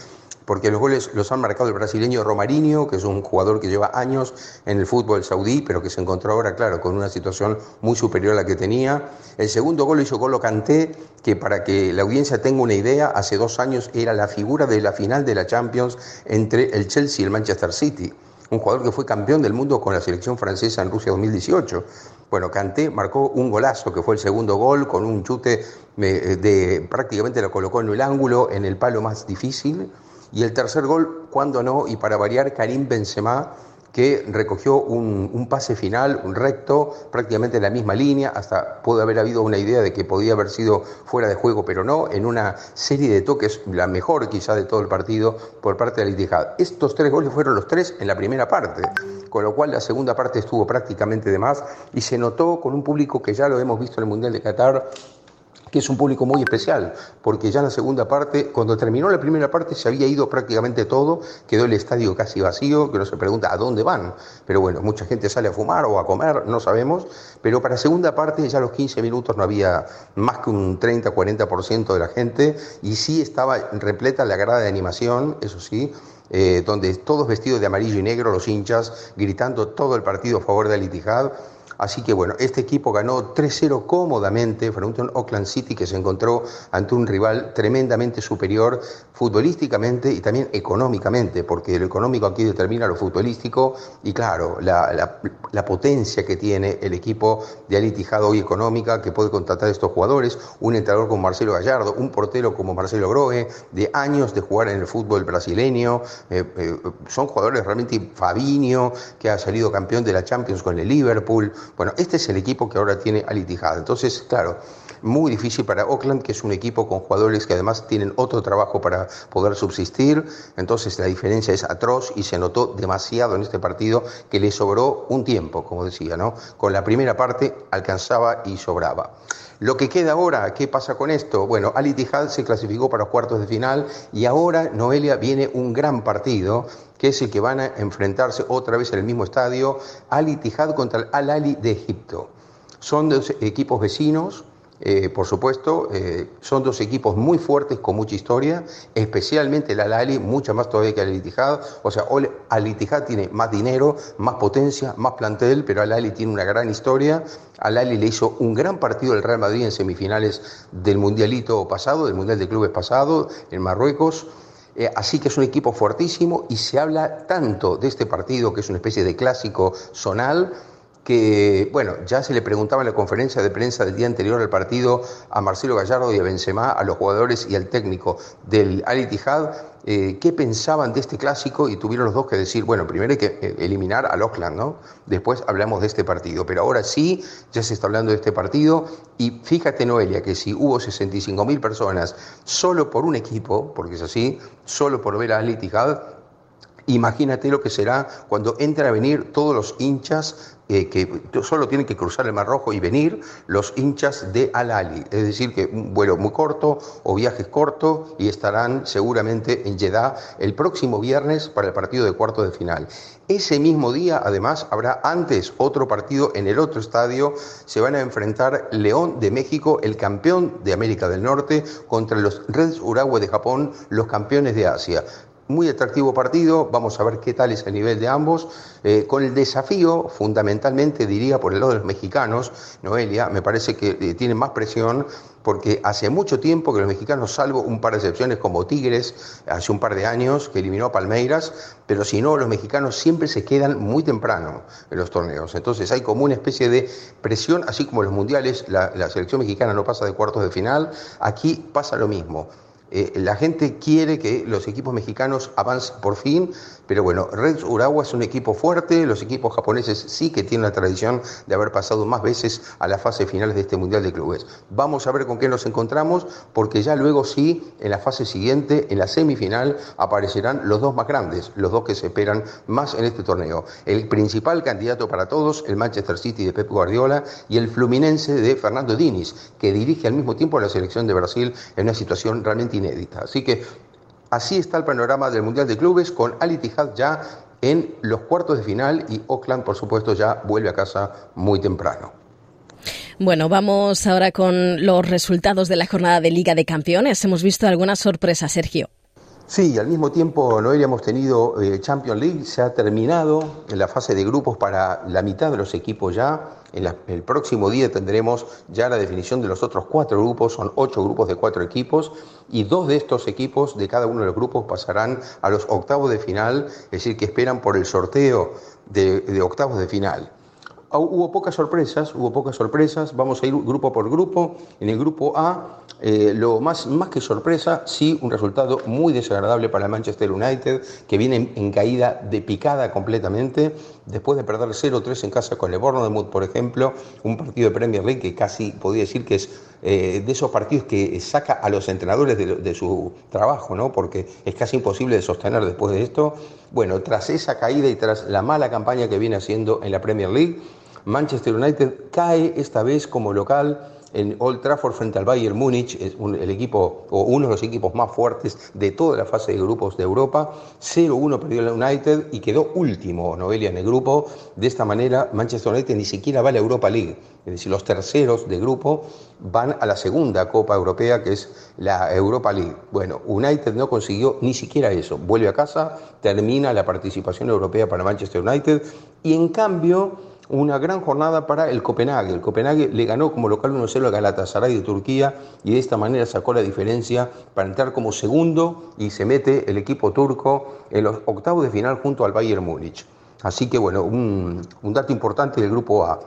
porque los goles los han marcado el brasileño Romarinho, que es un jugador que lleva años en el fútbol saudí, pero que se encontró ahora, claro, con una situación muy superior a la que tenía. El segundo gol lo hizo Golo Canté, que para que la audiencia tenga una idea, hace dos años era la figura de la final de la Champions entre el Chelsea y el Manchester City un jugador que fue campeón del mundo con la selección francesa en Rusia 2018. Bueno, Canté marcó un golazo, que fue el segundo gol, con un chute de prácticamente lo colocó en el ángulo, en el palo más difícil. Y el tercer gol, cuando no, y para variar, Karim Benzema, que recogió un, pase final, un recto, prácticamente en la misma línea, hasta pudo haber habido una idea de que podía haber sido fuera de juego, pero no, en una serie de toques, la mejor quizá de todo el partido por parte de Al Estos tres goles fueron los tres en la primera parte, con lo cual la segunda parte estuvo prácticamente de más. Y se notó con un público que ya lo hemos visto en el Mundial de Qatar, que es un público muy especial, porque ya en la segunda parte, cuando terminó la primera parte se había ido prácticamente todo, quedó el estadio casi vacío, que uno se pregunta a dónde van, pero bueno, mucha gente sale a fumar o a comer, no sabemos, pero para la segunda parte ya los 15 minutos no había más que un 30-40% de la gente y sí estaba repleta la grada de animación, eso sí, eh, donde todos vestidos de amarillo y negro, los hinchas, gritando todo el partido a favor de Al Así que bueno, este equipo ganó 3-0 cómodamente frente a un Oakland City que se encontró ante un rival tremendamente superior futbolísticamente y también económicamente, porque lo económico aquí determina lo futbolístico y claro, la, potencia que tiene el equipo de Ali Tijado hoy económica que puede contratar a estos jugadores, un entrenador como Marcelo Gallardo, un portero como Marcelo Grohe, de años de jugar en el fútbol brasileño, eh, eh, son jugadores realmente Fabinho, que ha salido campeón de la Champions con el Liverpool, bueno, este es el equipo que ahora tiene Al Ittihad. Entonces, claro, muy difícil para Oakland, que es un equipo con jugadores que además tienen otro trabajo para poder subsistir. Entonces, la diferencia es atroz y se notó demasiado en este partido que le sobró un tiempo, como decía, ¿no? Con la primera parte alcanzaba y sobraba. Lo que queda ahora, ¿qué pasa con esto? Bueno, Al Ittihad se clasificó para los cuartos de final y ahora, Noelia, viene un gran partido que es el que van a enfrentarse otra vez en el mismo estadio, Al Ittihad contra el Al Ali de Egipto. Son dos equipos vecinos, eh, por supuesto, eh, son dos equipos muy fuertes con mucha historia, especialmente el Al-Ali, mucha más todavía que el Ittihad. O sea, Al Ittihad tiene más dinero, más potencia, más plantel, pero Al-Ali tiene una gran historia. Al-Ali le hizo un gran partido al Real Madrid en semifinales del Mundialito pasado, del Mundial de Clubes pasado, en Marruecos. Eh, así que es un equipo fuertísimo y se habla tanto de este partido, que es una especie de clásico zonal, que, bueno, ya se le preguntaba en la conferencia de prensa del día anterior al partido a Marcelo Gallardo y a Benzema, a los jugadores y al técnico del Al Ittihad, eh, qué pensaban de este clásico y tuvieron los dos que decir, bueno, primero hay que eh, eliminar al Oakland, ¿no? Después hablamos de este partido, pero ahora sí, ya se está hablando de este partido. Y fíjate, Noelia, que si hubo 65 mil personas solo por un equipo, porque es así, solo por ver a Al Imagínate lo que será cuando entren a venir todos los hinchas eh, que solo tienen que cruzar el Mar Rojo y venir los hinchas de Al-Ali. Es decir, que un vuelo muy corto o viajes cortos y estarán seguramente en Jeddah el próximo viernes para el partido de cuarto de final. Ese mismo día, además, habrá antes otro partido en el otro estadio. Se van a enfrentar León de México, el campeón de América del Norte, contra los Reds Urawa de Japón, los campeones de Asia muy atractivo partido, vamos a ver qué tal es el nivel de ambos, eh, con el desafío fundamentalmente, diría, por el lado de los mexicanos, Noelia, me parece que eh, tienen más presión porque hace mucho tiempo que los mexicanos, salvo un par de excepciones como Tigres, hace un par de años que eliminó a Palmeiras, pero si no, los mexicanos siempre se quedan muy temprano en los torneos. Entonces hay como una especie de presión, así como en los mundiales, la, la selección mexicana no pasa de cuartos de final, aquí pasa lo mismo. Eh, la gente quiere que los equipos mexicanos avancen por fin, pero bueno, Reds Urawa es un equipo fuerte, los equipos japoneses sí que tienen la tradición de haber pasado más veces a la fase final de este Mundial de Clubes. Vamos a ver con qué nos encontramos, porque ya luego sí, en la fase siguiente, en la semifinal, aparecerán los dos más grandes, los dos que se esperan más en este torneo. El principal candidato para todos, el Manchester City de Pep Guardiola, y el Fluminense de Fernando Diniz, que dirige al mismo tiempo la selección de Brasil en una situación realmente inédita. Así que así está el panorama del Mundial de Clubes con Al Ittihad ya en los cuartos de final y Oakland, por supuesto, ya vuelve a casa muy temprano. Bueno, vamos ahora con los resultados de la jornada de Liga de Campeones. Hemos visto alguna sorpresa, Sergio. Sí, al mismo tiempo no hemos tenido eh, Champions League, se ha terminado en la fase de grupos para la mitad de los equipos ya. En el próximo día tendremos ya la definición de los otros cuatro grupos, son ocho grupos de cuatro equipos, y dos de estos equipos de cada uno de los grupos pasarán a los octavos de final, es decir, que esperan por el sorteo de octavos de final. Ah, hubo pocas sorpresas, hubo pocas sorpresas, vamos a ir grupo por grupo. En el grupo A, eh, lo más, más que sorpresa, sí, un resultado muy desagradable para el Manchester United, que viene en, caída de picada completamente, después de perder 0-3 en casa con el Bournemouth, por ejemplo, un partido de Premier League que casi podría decir que es eh, de esos partidos que saca a los entrenadores de, de su trabajo, ¿no? porque es casi imposible de sostener después de esto. Bueno, tras esa caída y tras la mala campaña que viene haciendo en la Premier League, Manchester United cae esta vez como local en Old Trafford frente al Bayern Múnich, es el equipo o uno de los equipos más fuertes de toda la fase de grupos de Europa. 0-1 perdió el United y quedó último Noelia en el grupo. De esta manera, Manchester United ni siquiera va a la Europa League. Es decir, los terceros de grupo van a la segunda Copa Europea, que es la Europa League. Bueno, United no consiguió ni siquiera eso. Vuelve a casa, termina la participación europea para Manchester United y en cambio una gran jornada para el Copenhague. El Copenhague le ganó como local 1-0 al Galatasaray de Turquía y de esta manera sacó la diferencia para entrar como segundo y se mete el equipo turco en los octavos de final junto al Bayern Múnich. Así que bueno, un, un dato importante del grupo A.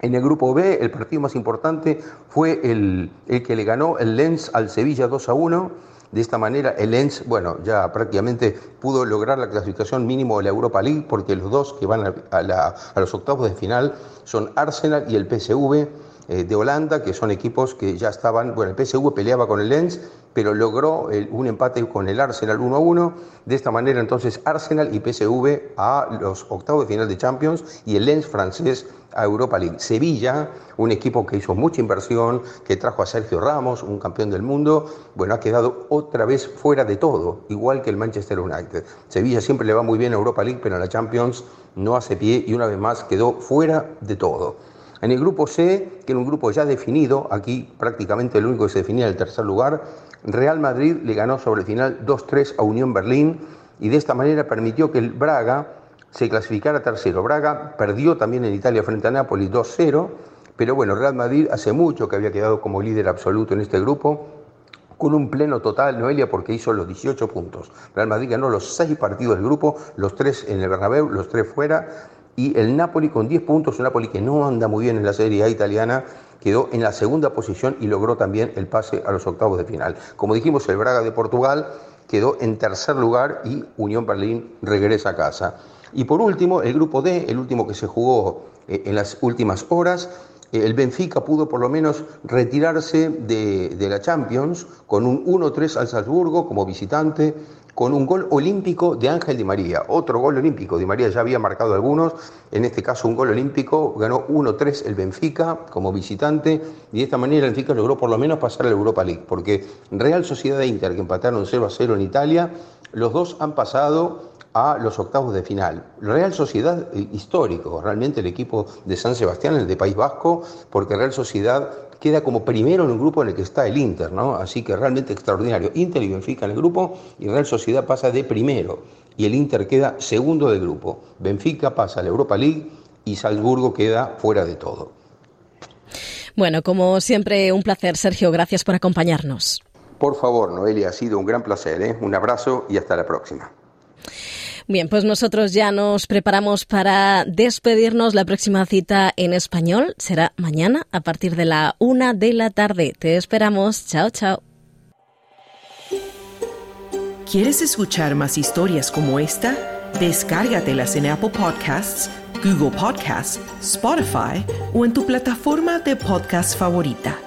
En el grupo B, el partido más importante fue el, el que le ganó el Lens al Sevilla 2 a 1 de esta manera, el Lens, bueno, ya prácticamente pudo lograr la clasificación mínimo de la Europa League, porque los dos que van a, los octavos de final son Arsenal y el PSV eh, de Holanda, que son equipos que ya estaban, bueno, el PSV peleaba con el Lens, pero logró un empate con el Arsenal 1 a 1. De esta manera, entonces, Arsenal y PSV a los octavos de final de Champions y el Lens francés a Europa League. Sevilla, un equipo que hizo mucha inversión, que trajo a Sergio Ramos, un campeón del mundo, bueno, ha quedado otra vez fuera de todo, igual que el Manchester United. Sevilla siempre le va muy bien a Europa League, pero en la Champions no hace pie y una vez más quedó fuera de todo. En el grupo C, que era un grupo ya definido, aquí prácticamente el único que se definía el tercer lugar, Real Madrid le ganó sobre el final 2-3 a Unión Berlín y de esta manera permitió que el Braga se clasificara tercero. Braga perdió también en Italia frente a Nápoles 2-0, pero bueno, Real Madrid hace mucho que había quedado como líder absoluto en este grupo, con un pleno total, Noelia, porque hizo los 18 puntos. Real Madrid ganó los 6 partidos del grupo, los 3 en el Bernabéu, los 3 fuera, y el Napoli con 10 puntos, un Napoli que no anda muy bien en la Serie A italiana, quedó en la segunda posición y logró también el pase a los octavos de final. Como dijimos, el Braga de Portugal quedó en tercer lugar y Unión Berlín regresa a casa. Y por último, el grupo D, el último que se jugó eh, en las últimas horas, eh, el Benfica pudo por lo menos retirarse de, de la Champions con un 1-3 al Salzburgo como visitante, con un gol olímpico de Ángel Di María. Otro gol olímpico, Di María ya había marcado algunos, en este caso un gol olímpico, ganó 1-3 el Benfica como visitante y de esta manera el Benfica logró por lo menos pasar a la Europa League, porque Real Sociedad e Inter, que empataron 0-0 en Italia, los dos han pasado a los octavos de final. Real Sociedad eh, histórico, realmente el equipo de San Sebastián, el de País Vasco, porque Real Sociedad queda como primero en un grupo en el que está el Inter, ¿no? Así que realmente extraordinario. Inter y Benfica en el grupo y Real Sociedad pasa de primero y el Inter queda segundo del grupo. Benfica pasa a la Europa League y Salzburgo queda fuera de todo. Bueno, como siempre, un placer, Sergio. Gracias por acompañarnos. Por favor, Noelia, ha sido un gran placer. ¿eh? Un abrazo y hasta la próxima. Bien, pues nosotros ya nos preparamos para despedirnos. La próxima cita en español será mañana a partir de la una de la tarde. Te esperamos. Chao, chao. ¿Quieres escuchar más historias como esta? Descárgatelas en Apple Podcasts, Google Podcasts, Spotify o en tu plataforma de podcast favorita.